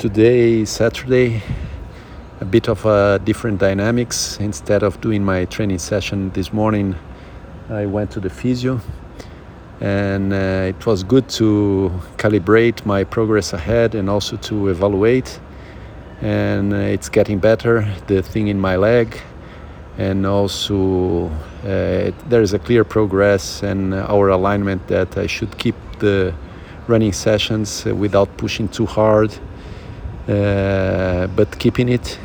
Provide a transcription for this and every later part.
today Saturday a bit of a different dynamics. Instead of doing my training session this morning I went to the physio. And uh, it was good to calibrate my progress ahead and also to evaluate. And uh, it's getting better the thing in my leg. And also uh, there is a clear progress and our alignment that I should keep the running sessions without pushing too hard. uh, but keeping it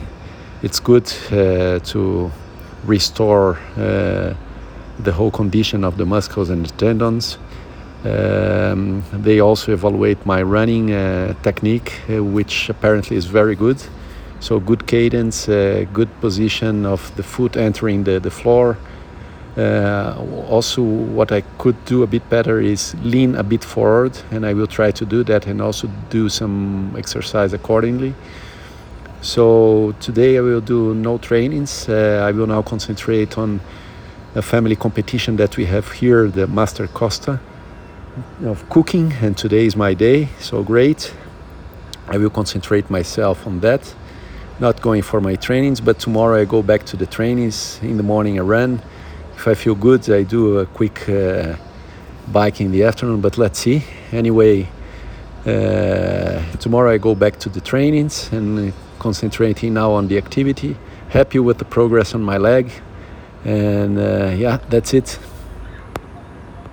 it's good uh, to restore uh, the whole condition of the muscles and the tendons um, they also evaluate my running uh, technique, uh, which apparently is very good. So, good cadence, uh, good position of the foot entering the, the floor. Uh, also, what I could do a bit better is lean a bit forward, and I will try to do that and also do some exercise accordingly. So, today I will do no trainings. Uh, I will now concentrate on a family competition that we have here, the Master Costa of cooking and today is my day so great i will concentrate myself on that not going for my trainings but tomorrow i go back to the trainings in the morning i run if i feel good i do a quick uh, bike in the afternoon but let's see. Anyway uh, tomorrow i go back to the trainings and concentrating now on the activity. Happy with the progress on my leg. And uh, yeah that's it